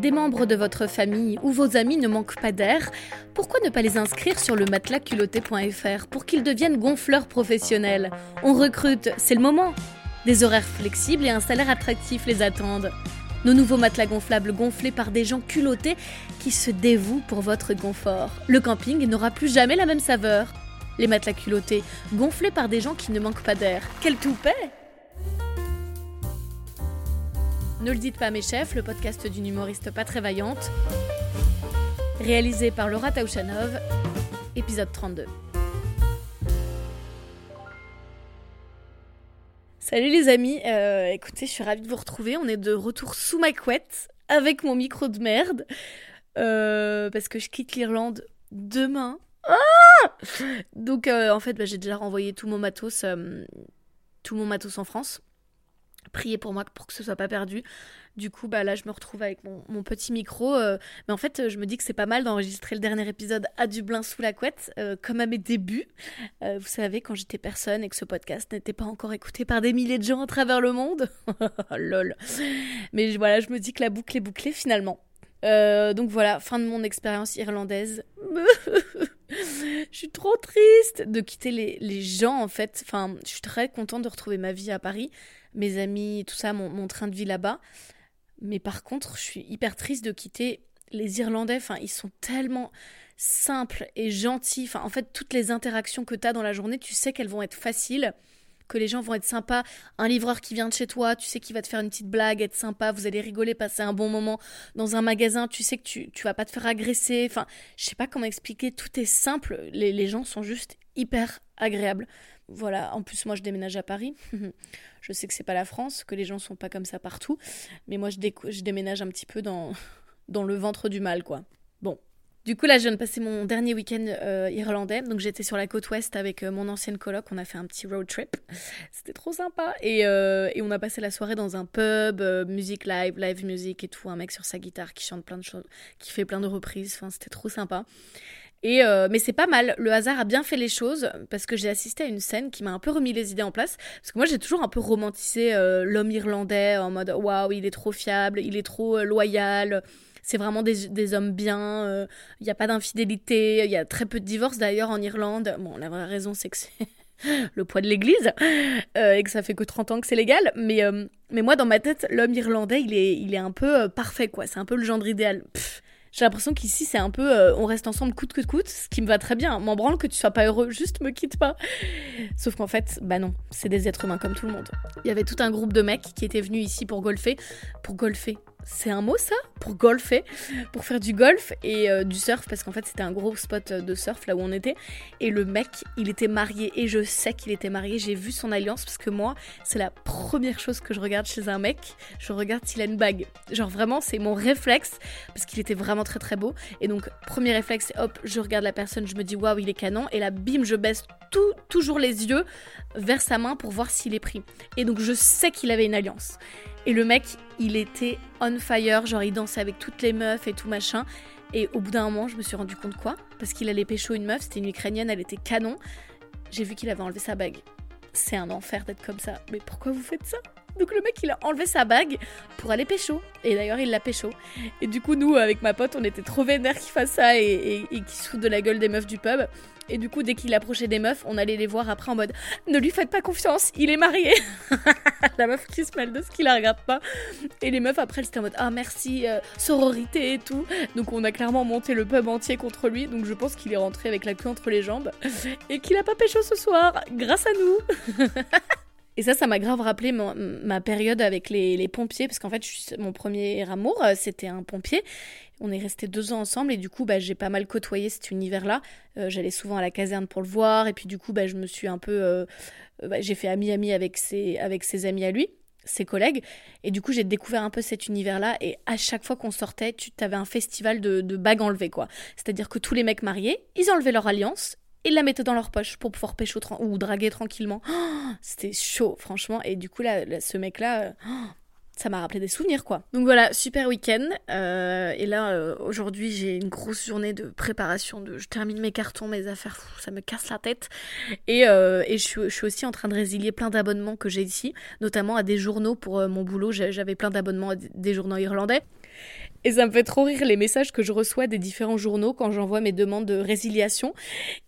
des membres de votre famille ou vos amis ne manquent pas d'air, pourquoi ne pas les inscrire sur le matelasculotté.fr pour qu'ils deviennent gonfleurs professionnels? On recrute, c'est le moment Des horaires flexibles et un salaire attractif les attendent. Nos nouveaux matelas gonflables gonflés par des gens culottés qui se dévouent pour votre confort. Le camping n'aura plus jamais la même saveur. Les matelas culottés, gonflés par des gens qui ne manquent pas d'air. Quel toupet Ne le dites pas mes chefs, le podcast d'une humoriste pas très vaillante. Réalisé par Laura Taouchanov, épisode 32. Salut les amis, euh, écoutez, je suis ravie de vous retrouver. On est de retour sous ma couette avec mon micro de merde euh, parce que je quitte l'Irlande demain. Ah Donc euh, en fait, bah, j'ai déjà renvoyé tout mon matos, tout mon matos en France. Priez pour moi pour que ce soit pas perdu. Du coup, bah là, je me retrouve avec mon, petit micro. Euh, mais en fait, je me dis que c'est pas mal d'enregistrer le dernier épisode à Dublin sous la couette, euh, comme à mes débuts. Euh, vous savez, quand j'étais personne et que ce podcast n'était pas encore écouté par des milliers de gens à travers le monde. Lol. Mais voilà, je me dis que la boucle est bouclée finalement. donc voilà, fin de mon expérience irlandaise. je suis trop triste de quitter les, les gens en fait. Enfin, je suis très contente de retrouver ma vie à Paris mes amis, tout ça, mon, train de vie là-bas. Mais par contre, je suis hyper triste de quitter les Irlandais. Enfin, ils sont tellement simples et gentils. En fait, toutes les interactions que tu as dans la journée, tu sais qu'elles vont être faciles, que les gens vont être sympas. Un livreur qui vient de chez toi, tu sais qu'il va te faire une petite blague, être sympa, vous allez rigoler, passer un bon moment. Dans un magasin, tu sais que tu, tu vas pas te faire agresser. Enfin, je sais pas comment expliquer, tout est simple. Les, les gens sont juste hyper agréables. Voilà, en plus moi je déménage à Paris. je sais que c'est pas la France, que les gens sont pas comme ça partout, mais moi je, je déménage un petit peu dans, dans le ventre du mal quoi. Du coup là je viens de passer mon dernier week-end euh, irlandais, donc j'étais sur la côte ouest avec euh, mon ancienne coloc, on a fait un petit road trip, c'était trop sympa. Et, euh, et, on a passé la soirée dans un pub, musique live, live music et tout, un mec sur sa guitare qui chante plein de choses, qui fait plein de reprises, enfin c'était trop sympa. Et mais c'est pas mal, le hasard a bien fait les choses parce que j'ai assisté à une scène qui m'a un peu remis les idées en place. Parce que moi j'ai toujours un peu romantisé l'homme irlandais en mode waouh, il est trop fiable, il est trop loyal, c'est vraiment des, hommes bien, il n'y a pas d'infidélité, il y a très peu de divorces d'ailleurs en Irlande. Bon, la vraie raison c'est que c'est le poids de l'église et que ça fait que 30 ans que c'est légal. Mais, mais moi dans ma tête, l'homme irlandais il est, il est un peu parfait quoi, c'est un peu le genre idéal. J'ai l'impression qu'ici, c'est un peu euh, on reste ensemble coûte que coûte, ce qui me va très bien. M'en branle que tu sois pas heureux, juste me quitte pas. Sauf qu'en fait, bah non, c'est des êtres humains comme tout le monde. Il y avait tout un groupe de mecs qui étaient venus ici pour golfer. Pour golfer c'est un mot ça Pour golfer, pour faire du golf et euh, du surf, parce qu'en fait c'était un gros spot de surf là où on était. Et le mec, il était marié, et je sais qu'il était marié, j'ai vu son alliance, parce que moi, c'est la première chose que je regarde chez un mec, je regarde s'il a une bague. Genre vraiment, c'est mon réflexe, parce qu'il était vraiment très très beau. Et donc, premier réflexe, hop, je regarde la personne, je me dis waouh, il est canon, et là, bim, je baisse tout, toujours les yeux vers sa main pour voir s'il est pris. Et donc, je sais qu'il avait une alliance. Et le mec, il était on fire, genre il dansait avec toutes les meufs et tout machin. Et au bout d'un moment, je me suis rendu compte quoi? Parce qu'il allait pécho une meuf, c'était une ukrainienne, elle était canon. J'ai vu qu'il avait enlevé sa bague. C'est un enfer d'être comme ça. Mais pourquoi vous faites ça? Donc le mec il a enlevé sa bague pour aller pécho. Et d'ailleurs il l'a pécho. Et du coup nous avec ma pote on était trop vénères qu'il fasse ça et, qu'il se de la gueule des meufs du pub. Et du coup, dès qu'il approchait des meufs, on allait les voir après en mode Ne lui faites pas confiance, il est marié La meuf qui se mêle de ce qu'il la regarde pas. Et les meufs après, elles étaient en mode Ah merci, euh, sororité et tout. Donc on a clairement monté le pub entier contre lui. Donc je pense qu'il est rentré avec la queue entre les jambes. Et qu'il a pas pécho ce soir, grâce à nous Et ça, ça m'a grave rappelé ma, période avec les, pompiers, parce qu'en fait, mon premier amour, euh, c'était un pompier. On est resté deux ans ensemble et du coup, bah, j'ai pas mal côtoyé cet univers-là. Euh, j'allais souvent à la caserne pour le voir et puis du coup, bah, je me suis un peu, euh, bah, j'ai fait ami-ami avec ses, avec ses amis à lui, ses collègues. Et du coup, j'ai découvert un peu cet univers-là et à chaque fois qu'on sortait, tu avais un festival de, de bagues enlevées, quoi. C'est-à-dire que tous les mecs mariés, ils enlevaient leur alliance ils la mettaient dans leur poche pour pouvoir pécho ou draguer tranquillement. C'était chaud, franchement. Et du coup, là, ce mec-là, euh, ça m'a rappelé des souvenirs, quoi. Donc voilà, super week-end. Euh, et là, euh, aujourd'hui, j'ai une grosse journée de préparation. De, je termine mes cartons, mes affaires, ça me casse la tête. Et, et je, suis, je, suis, aussi en train de résilier plein d'abonnements que j'ai ici, notamment à des journaux pour mon boulot. J'avais plein d'abonnements à des journaux irlandais. Et ça me fait trop rire les messages que je reçois des différents journaux quand j'envoie mes demandes de résiliation.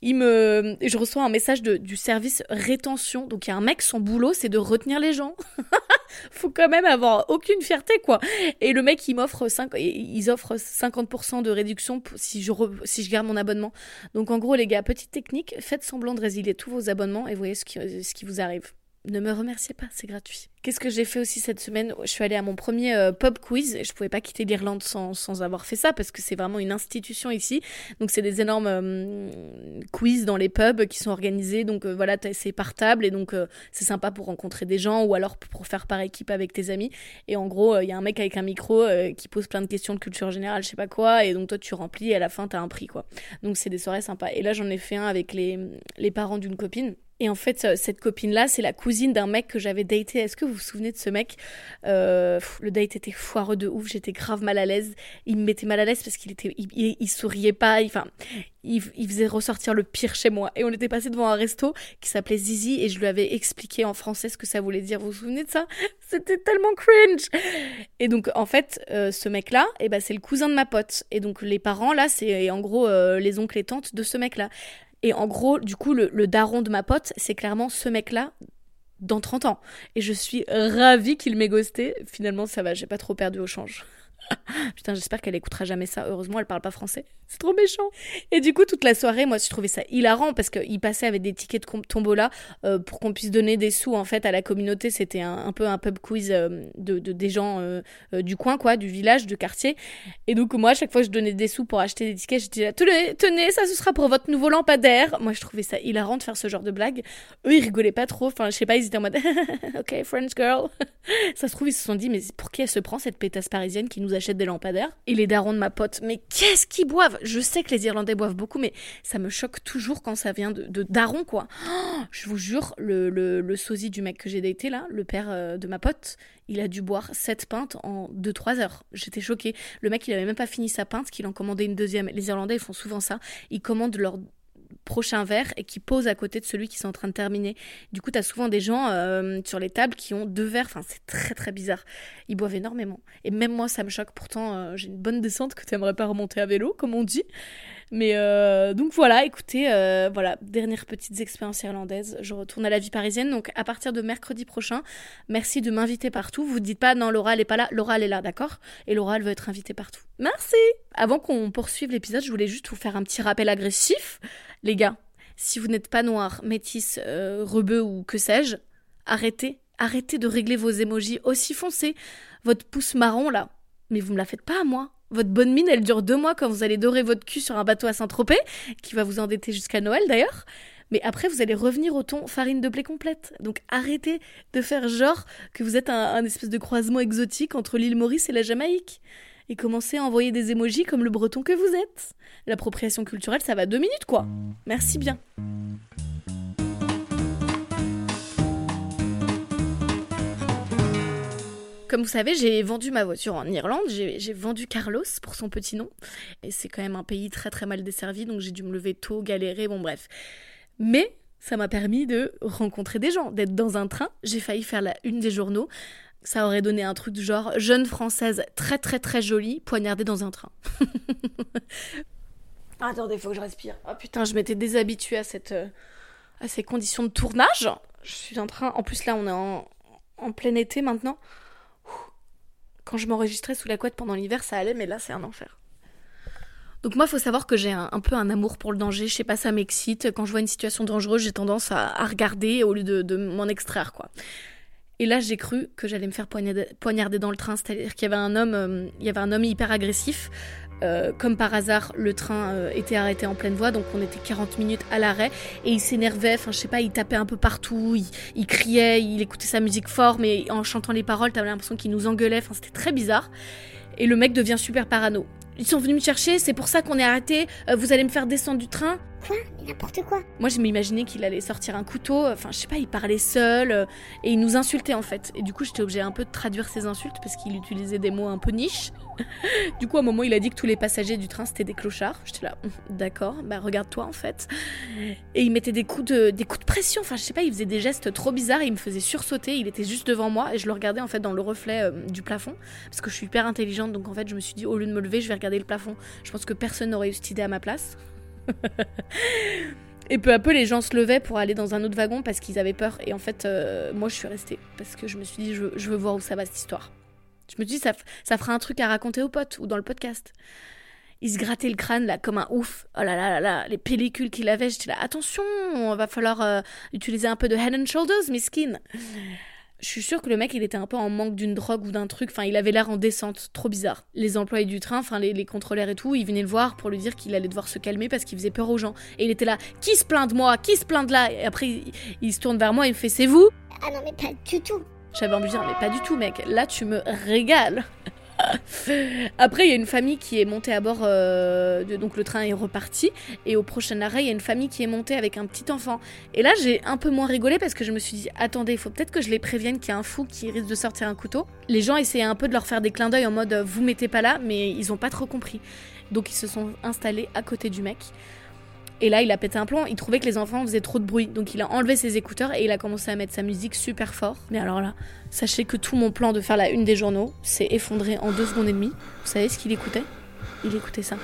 Il me, je reçois un message du service rétention. Donc il y a un mec, son boulot, c'est de retenir les gens. Faut quand même avoir aucune fierté, quoi. Et le mec, il m'offre 5, ils offrent 50% de réduction si je, si je garde mon abonnement. Donc en gros, les gars, petite technique, faites semblant de résilier tous vos abonnements et voyez ce qui, ce qui vous arrive. Ne me remerciez pas, c'est gratuit. Qu'est-ce que j'ai fait aussi cette semaine? Je suis allée à mon premier euh, pub quiz je pouvais pas quitter l'Irlande sans, sans, avoir fait ça parce que c'est vraiment une institution ici. Donc c'est des énormes euh, quiz dans les pubs qui sont organisés. Donc euh, voilà, c'est par table et donc c'est sympa pour rencontrer des gens ou alors pour faire par équipe avec tes amis. Et en gros, il y a un mec avec un micro qui pose plein de questions de culture générale, je sais pas quoi, et donc toi tu remplis et à la fin t'as un prix quoi. Donc c'est des soirées sympas. Et là j'en ai fait un avec les, les parents d'une copine. Et en fait, cette copine-là, c'est la cousine d'un mec que j'avais daté. Est-ce que vous vous souvenez de ce mec? Euh, Le date était foireux de ouf. J'étais grave mal à l'aise. Il me mettait mal à l'aise parce qu'il était, il, souriait pas. Enfin, il, il, faisait ressortir le pire chez moi. Et on était passé devant un resto qui s'appelait Zizi et je lui avais expliqué en français ce que ça voulait dire. Vous vous souvenez de ça? C'était tellement cringe. Et donc, en fait, euh, ce mec-là, eh ben, c'est le cousin de ma pote. Et donc, les parents, là, c'est en gros euh, les oncles et tantes de ce mec-là. Et en gros, du coup, le, daron de ma pote, c'est clairement ce mec-là dans 30 ans. Et je suis ravie qu'il m'ait ghosté. Finalement, ça va, j'ai pas trop perdu au change. Putain, j'espère qu'elle écoutera jamais ça. Heureusement, elle parle pas français. C'est trop méchant. Et du coup, toute la soirée, moi, je trouvais ça hilarant parce qu'il passait avec des tickets de tombola euh, pour qu'on puisse donner des sous en fait à la communauté. C'était un, peu un pub quiz euh, de, des gens euh, du coin, quoi, du village, du quartier. Et donc, moi, à chaque fois je donnais des sous pour acheter des tickets, je disais tenez, tenez, ça ce sera pour votre nouveau lampadaire. Moi, je trouvais ça hilarant de faire ce genre de blague. Eux, ils rigolaient pas trop. Enfin, je sais pas, ils étaient en mode ok, French girl. ça se trouve, ils se sont dit mais pour qui elle se prend cette pétasse parisienne qui nous achète des lampadaires Et les darons de ma pote, mais qu'est-ce qu'ils boivent? Je sais que les Irlandais boivent beaucoup, mais ça me choque toujours quand ça vient de, darons, quoi. je vous jure, le, le, sosie du mec que j'ai daté, là, le père euh, de ma pote, il a dû boire 7 pintes en 2-3 heures. J'étais choquée. Le mec, il avait même pas fini sa pinte, qu'il en commandait une deuxième. Les Irlandais, ils font souvent ça. Ils commandent leur prochain verre et qui pose à côté de celui qui sont en train de terminer. Du coup, tu as souvent des gens euh, sur les tables qui ont deux verres. Enfin, c'est très très bizarre. Ils boivent énormément. Et même moi, ça me choque. Pourtant, euh, j'ai une bonne descente que tu aimerais pas remonter à vélo, comme on dit. Mais euh, donc voilà, écoutez, voilà, dernière petite expérience irlandaise. Je retourne à la vie parisienne. Donc à partir de mercredi prochain, merci de m'inviter partout. Vous dites pas non, Laura elle est pas là. Laura elle est là, d'accord? Et Laura elle veut être invitée partout. Merci. Avant qu'on poursuive l'épisode, je voulais juste vous faire un petit rappel agressif. Les gars, si vous n'êtes pas noir, métis, euh, rebeu ou que sais-je, arrêtez, arrêtez de régler vos émojis aussi foncés. Votre pouce marron là, mais vous me la faites pas à moi. Votre bonne mine, elle dure deux mois quand vous allez dorer votre cul sur un bateau à Saint-Tropez, qui va vous endetter jusqu'à Noël d'ailleurs. Mais après, vous allez revenir au ton farine de blé complète. Donc arrêtez de faire genre que vous êtes un, un espèce de croisement exotique entre l'île Maurice et la Jamaïque et commencez à envoyer des émojis comme le breton que vous êtes. L'appropriation culturelle, ça va deux minutes, quoi. Merci bien. Comme vous savez, j'ai vendu ma voiture en Irlande, j'ai vendu Carlos pour son petit nom. Et c'est quand même un pays très très mal desservi, donc j'ai dû me lever tôt, galérer, bon bref. Mais ça m'a permis de rencontrer des gens, d'être dans un train. J'ai failli faire la une des journaux ça aurait donné un truc du genre jeune française très très très jolie poignardée dans un train. Attendez, faut que je respire. Oh putain, je m'étais déshabituée à cette euh, à ces conditions de tournage. Je suis en train. En plus là, on est en, en plein été maintenant. Quand je m'enregistrais sous la couette pendant l'hiver, ça allait, mais là, c'est un enfer. Donc moi, il faut savoir que j'ai un, peu un amour pour le danger. Je sais pas, ça m'excite. Quand je vois une situation dangereuse, j'ai tendance à, regarder au lieu de, de m'en extraire, quoi. Et là, j'ai cru que j'allais me faire poignarder dans le train. C'est-à-dire qu'il y avait un homme, euh, il y avait un homme hyper agressif. Euh, comme par hasard, le train euh, était arrêté en pleine voie, donc on était 40 minutes à l'arrêt. Et il s'énervait, enfin je sais pas, il tapait un peu partout, il, criait, il écoutait sa musique fort, mais en chantant les paroles, t'avais l'impression qu'il nous engueulait, enfin c'était très bizarre. Et le mec devient super parano. Ils sont venus me chercher, c'est pour ça qu'on est arrêté, vous allez me faire descendre du train. Quoi? N'importe quoi. Moi, je m'imaginais qu'il allait sortir un couteau. Enfin, je sais pas, il parlait seul euh, et il nous insultait en fait. Et du coup, j'étais obligée un peu de traduire ses insultes parce qu'il utilisait des mots un peu niche. du coup, à un moment, il a dit que tous les passagers du train c'était des clochards. J'étais là, hum, d'accord, bah regarde-toi en fait. Et il mettait des coups de, des coups de pression. Enfin, je sais pas, il faisait des gestes trop bizarres. Il me faisait sursauter. Il était juste devant moi et je le regardais en fait dans le reflet euh, du plafond parce que je suis hyper intelligente. Donc en fait, je me suis dit, au lieu de me lever, je vais regarder le plafond. Je pense que personne n'aurait eu cette idée à ma place. Et peu à peu, les gens se levaient pour aller dans un autre wagon parce qu'ils avaient peur. Et en fait, euh, moi, je suis restée parce que je me suis dit, je veux, voir où ça va cette histoire. Je me suis dit, ça, ça fera un truc à raconter aux potes ou dans le podcast. Il se grattait le crâne là comme un ouf. Oh là là là là, les pellicules qu'il avait, j'étais là, attention, va falloir euh, utiliser un peu de head and shoulders, miskin je suis sûre que le mec, il était un peu en manque d'une drogue ou d'un truc. Enfin, il avait l'air en descente, trop bizarre. Les employés du train, enfin les, contrôleurs et tout, ils venaient le voir pour lui dire qu'il allait devoir se calmer parce qu'il faisait peur aux gens. Et il était là, qui se plaint de moi? Qui se plaint de là? Et après, il, il se tourne vers moi et me fait, c'est vous? Ah non, mais pas du tout. J'avais envie de dire, mais pas du tout, mec. Là, tu me régales. Après, il y a une famille qui est montée à bord, euh, donc le train est reparti, et au prochain arrêt, il y a une famille qui est montée avec un petit enfant. Et là, j'ai un peu moins rigolé parce que je me suis dit, attendez, il faut peut-être que je les prévienne qu'il y a un fou qui risque de sortir un couteau. Les gens essayaient un peu de leur faire des clins d'œil en mode, vous mettez pas là, mais ils ont pas trop compris. Donc ils se sont installés à côté du mec. Et là, il a pété un plomb. Il trouvait que les enfants faisaient trop de bruit. Donc, il a enlevé ses écouteurs et il a commencé à mettre sa musique super fort. Mais alors là, sachez que tout mon plan de faire la une des journaux s'est effondré en deux secondes et demie. Vous savez ce qu'il écoutait? Il écoutait ça.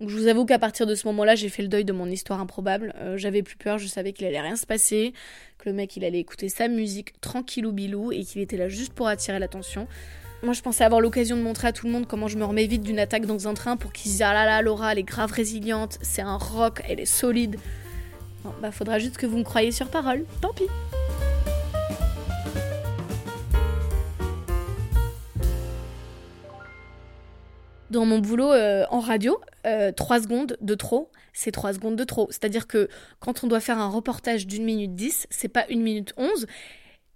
Je vous avoue qu'à partir de ce moment-là, j'ai fait le deuil de mon histoire improbable. Euh, j'avais plus peur, je savais qu'il allait rien se passer, que le mec il allait écouter sa musique tranquillou bilou et qu'il était là juste pour attirer l'attention. Moi, je pensais avoir l'occasion de montrer à tout le monde comment je me remets vite d'une attaque dans un train pour qu'ils disent Ah là là, Laura, elle est grave résiliente, c'est un rock, elle est solide. Bon, bah, faudra juste que vous me croyez sur parole, tant pis. Dans mon boulot euh, en radio, 3 euh, secondes de trop, c'est 3 secondes de trop. C'est-à-dire que quand on doit faire un reportage d'une minute 10, c'est pas une minute 11.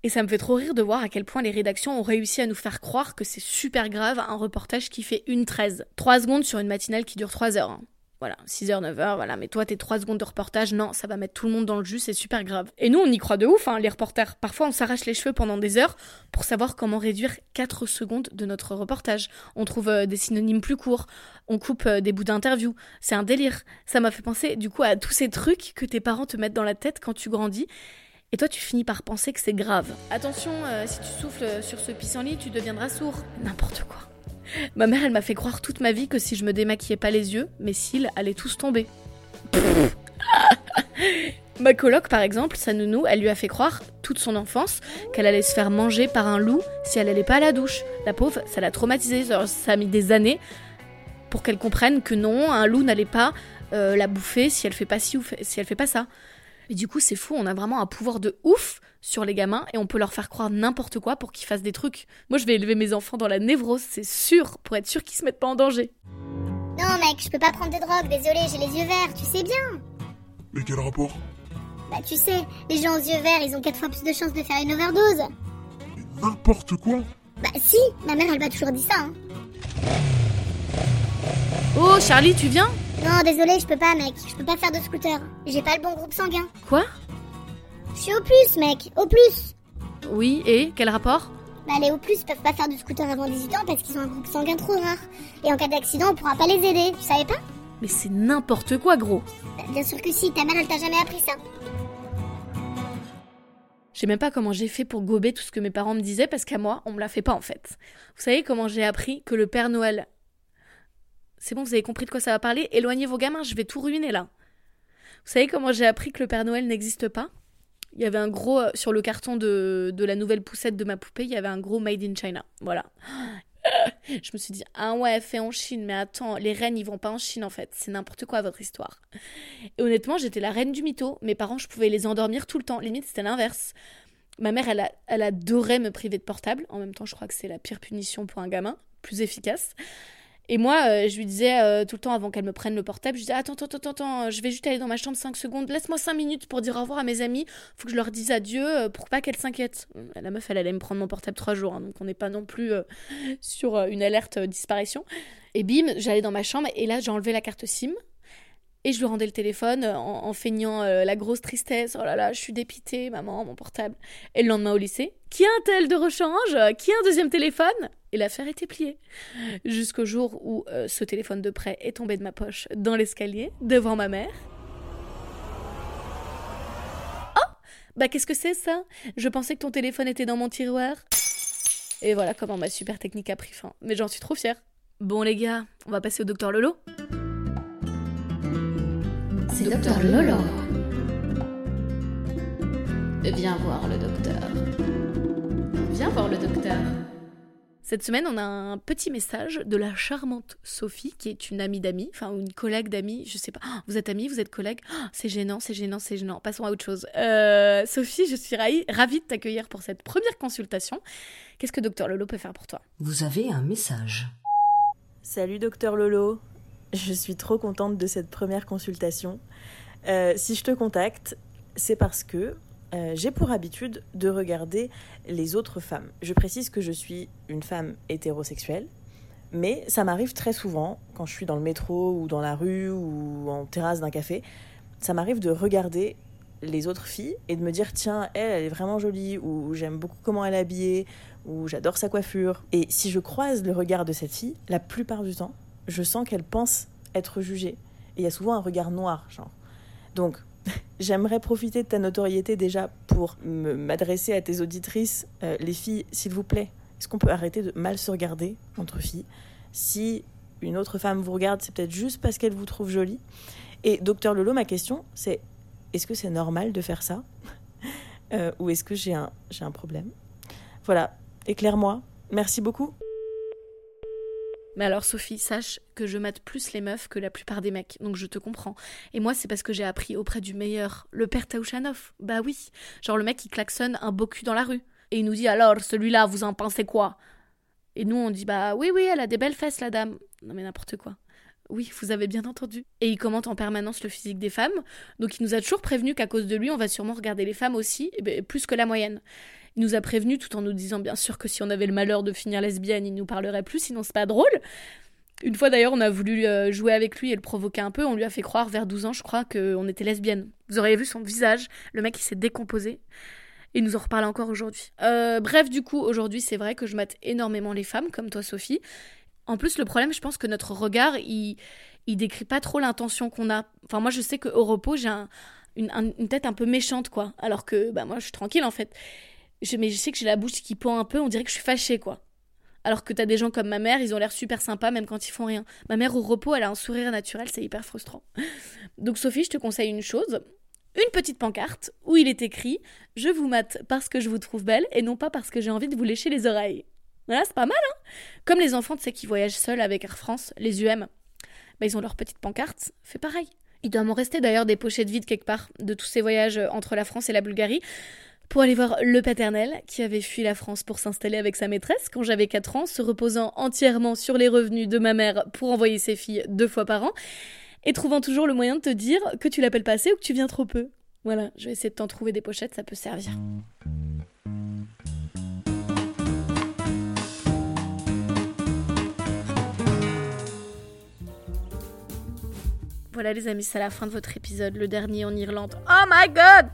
Et ça me fait trop rire de voir à quel point les rédactions ont réussi à nous faire croire que c'est super grave un reportage qui fait une 13. 3 secondes sur une matinale qui dure 3 heures. Hein. Voilà, 6h, 9h, voilà. Mais toi, tes 3 secondes de reportage, non, ça va mettre tout le monde dans le jus, c'est super grave. Et nous, on y croit de ouf, hein, les reporters. Parfois, on s'arrache les cheveux pendant des heures pour savoir comment réduire 4 secondes de notre reportage. On trouve euh, des synonymes plus courts, on coupe euh, des bouts d'interview. C'est un délire. Ça m'a fait penser, du coup, à tous ces trucs que tes parents te mettent dans la tête quand tu grandis. Et toi, tu finis par penser que c'est grave. Attention, euh, si tu souffles sur ce pissenlit, tu deviendras sourd. N'importe quoi. Ma mère, elle m'a fait croire toute ma vie que si je me démaquillais pas les yeux, mes cils allaient tous tomber. ma coloc, par exemple, sa nounou, elle lui a fait croire toute son enfance qu'elle allait se faire manger par un loup si elle allait pas à la douche. La pauvre, ça l'a traumatisée. Ça a mis des années pour qu'elle comprenne que non, un loup n'allait pas euh, la bouffer si elle fait pas si ou si elle fait pas ça. Et du coup, c'est fou, on a vraiment un pouvoir de ouf sur les gamins et on peut leur faire croire n'importe quoi pour qu'ils fassent des trucs. Moi, je vais élever mes enfants dans la névrose, c'est sûr, pour être sûr qu'ils se mettent pas en danger. Non, mec, je peux pas prendre de drogue, désolé, j'ai les yeux verts, tu sais bien. Mais quel rapport? Bah, tu sais, les gens aux yeux verts, ils ont quatre fois plus de chances de faire une overdose. N'importe quoi? Bah, si, ma mère, elle m'a toujours dit ça, hein. Oh, Charlie, tu viens? Non, désolé, je peux pas, mec. Je peux pas faire de scooter. J'ai pas le bon groupe sanguin. Quoi Je suis au plus, mec. Au plus. Oui, et Quel rapport Bah, les au plus peuvent pas faire de scooter avant 18 ans parce qu'ils ont un groupe sanguin trop rare. Et en cas d'accident, on pourra pas les aider. Tu savais pas Mais c'est n'importe quoi, gros. Bah, bien sûr que si. Ta mère, elle t'a jamais appris ça. Je sais même pas comment j'ai fait pour gober tout ce que mes parents me disaient parce qu'à moi, on me l'a fait pas en fait. Vous savez comment j'ai appris que le Père Noël c'est bon, vous avez compris de quoi ça va parler Éloignez vos gamins, je vais tout ruiner là. Vous savez comment j'ai appris que le Père Noël n'existe pas? Il y avait un gros. Euh, sur le carton de, de la nouvelle poussette de ma poupée, il y avait un gros Made in China. Voilà. Je me suis dit, ah ouais, fait en Chine, mais attends, les reines, ils vont pas en Chine en fait. C'est n'importe quoi votre histoire. Et honnêtement, j'étais la reine du mytho. Mes parents, je pouvais les endormir tout le temps. Limite, c'était l'inverse. Ma mère, elle, a, elle adorait me priver de portable. En même temps, je crois que c'est la pire punition pour un gamin, plus efficace. Et moi, euh, je lui disais euh, tout le temps avant qu'elle me prenne le portable, je disais attends, attends, attends, attends, je vais juste aller dans ma chambre 5 secondes, laisse-moi 5 minutes pour dire au revoir à mes amis, faut que je leur dise adieu euh, pour pas qu'elles s'inquiètent. La meuf, elle allait me prendre mon portable 3 jours, hein, donc on n'est pas non plus euh, sur euh, une alerte euh, disparition. Et bim, j'allais dans ma chambre et là, j'ai enlevé la carte SIM. Et je lui rendais le téléphone euh, en, feignant euh, la grosse tristesse. Oh là là, je suis dépitée, maman, mon portable. Et le lendemain au lycée, qui a un tel de rechange? Qui a un deuxième téléphone? Et l'affaire était pliée. Jusqu'au jour où euh, ce téléphone de prêt est tombé de ma poche dans l'escalier, devant ma mère. Oh Bah qu'est-ce que c'est ça? Je pensais que ton téléphone était dans mon tiroir. Et voilà comment ma super technique a pris fin. Mais j'en suis trop fière. Bon les gars, on va passer au docteur Lolo. C'est Docteur Lolo. Viens voir le docteur. Viens voir le docteur. Cette semaine, on a un petit message de la charmante Sophie, qui est une amie d'amis, enfin ou une collègue d'amis, je sais pas. Ah, vous êtes amis, vous êtes collègue Ah, C'est gênant, c'est gênant, c'est gênant. Passons à autre chose. Euh, Sophie, je suis ravi- ravie de t'accueillir pour cette première consultation. Qu'est-ce que Docteur Lolo peut faire pour toi? Vous avez un message. Salut docteur Lolo, je suis trop contente de cette première consultation. Euh, si je te contacte, c'est parce que euh, j'ai pour habitude de regarder les autres femmes. Je précise que je suis une femme hétérosexuelle, mais ça m'arrive très souvent quand je suis dans le métro ou dans la rue ou en terrasse d'un café, ça m'arrive de regarder les autres filles et de me dire tiens elle elle est vraiment jolie ou j'aime beaucoup comment elle est habillée ou j'adore sa coiffure. Et si je croise le regard de cette fille la plupart du temps je sens qu'elle pense être jugée. Et il y a souvent un regard noir genre. Donc j'aimerais profiter de ta notoriété déjà pour m'adresser à tes auditrices. Euh, les filles s'il vous plaît est-ce qu'on peut arrêter de mal se regarder entre filles? Si une autre femme vous regarde c'est peut-être juste parce qu'elle vous trouve jolie. Et docteur Lolo ma question c'est est-ce que c'est normal de faire ça? Euh, Ou est-ce que j'ai un, j'ai un problème? Voilà, éclaire-moi. Merci beaucoup. Mais alors Sophie, sache que je mate plus les meufs que la plupart des mecs, donc je te comprends. Et moi, c'est parce que j'ai appris auprès du meilleur, le père Taouchanov. Bah oui, genre le mec qui klaxonne un beau cul dans la rue. Et il nous dit alors, celui-là, vous en pensez quoi? Et nous, on dit bah oui, oui, elle a des belles fesses, la dame. Non mais n'importe quoi. Oui, vous avez bien entendu. Et il commente en permanence le physique des femmes, donc il nous a toujours prévenu qu'à cause de lui, on va sûrement regarder les femmes aussi, eh ben, plus que la moyenne. Il nous a prévenu tout en nous disant bien sûr que si on avait le malheur de finir lesbienne, il nous parlerait plus, sinon c'est pas drôle. Une fois d'ailleurs, on a voulu euh, jouer avec lui et le provoquer un peu. On lui a fait croire vers 12 ans, je crois, qu'on était lesbienne. Vous auriez vu son visage, le mec il s'est décomposé. Il nous en reparle encore aujourd'hui. Euh, bref, du coup, aujourd'hui, c'est vrai que je mate énormément les femmes, comme toi, Sophie. En plus, le problème, je pense que notre regard, il, il décrit pas trop l'intention qu'on a. Enfin, moi, je sais qu'au repos, j'ai un- une, un- une tête un peu méchante, quoi. Alors que, bah, moi, je suis tranquille, en fait. Je, mais je sais que j'ai la bouche qui pend un peu, on dirait que je suis fâchée, quoi. Alors que t'as des gens comme ma mère, ils ont l'air super sympas, même quand ils font rien. Ma mère, au repos, elle a un sourire naturel, c'est hyper frustrant. Donc, Sophie, je te conseille une chose une petite pancarte où il est écrit Je vous mate parce que je vous trouve belle et non pas parce que j'ai envie de vous lécher les oreilles. C'est pas mal, hein Comme les enfants, tu sais, qui voyagent seuls avec Air France, les UM, bah, ils ont leur petite pancarte, fais pareil. Il doit m'en rester d'ailleurs des pochettes vides quelque part de tous ces voyages euh, entre la France et la Bulgarie pour aller voir le paternel qui avait fui la France pour s'installer avec sa maîtresse quand j'avais 4 ans, se reposant entièrement sur les revenus de ma mère pour envoyer ses filles deux fois par an et trouvant toujours le moyen de te dire que tu l'appelles pas assez ou que tu viens trop peu. Voilà, je vais essayer de t'en trouver des pochettes, ça peut servir. Voilà les amis, c'est la fin de votre épisode, le dernier en Irlande. Oh my god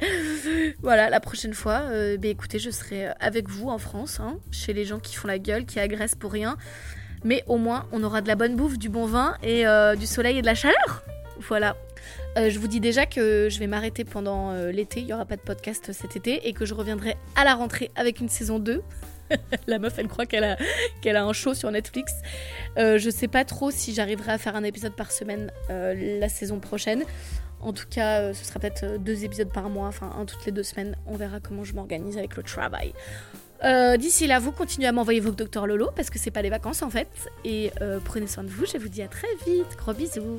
Voilà, la prochaine fois, euh, bah, écoutez, je serai avec vous en France, hein, chez les gens qui font la gueule, qui agressent pour rien. Mais au moins, on aura de la bonne bouffe, du bon vin et euh, du soleil et de la chaleur. Voilà. Euh, je vous dis déjà que je vais m'arrêter pendant euh, l'été, il n'y aura pas de podcast cet été, et que je reviendrai à la rentrée avec une saison 2. la meuf, elle croit qu'elle a, qu'elle a un show sur Netflix. Euh, je sais pas trop si j'arriverai à faire un épisode par semaine euh, la saison prochaine. En tout cas, euh, ce sera peut-être deux épisodes par mois, enfin un toutes les deux semaines. On verra comment je m'organise avec le travail. D'ici là, vous continuez à m'envoyer vos docteurs Lolo parce que c'est pas les vacances en fait. Et prenez soin de vous. Je vous dis à très vite. Gros bisous.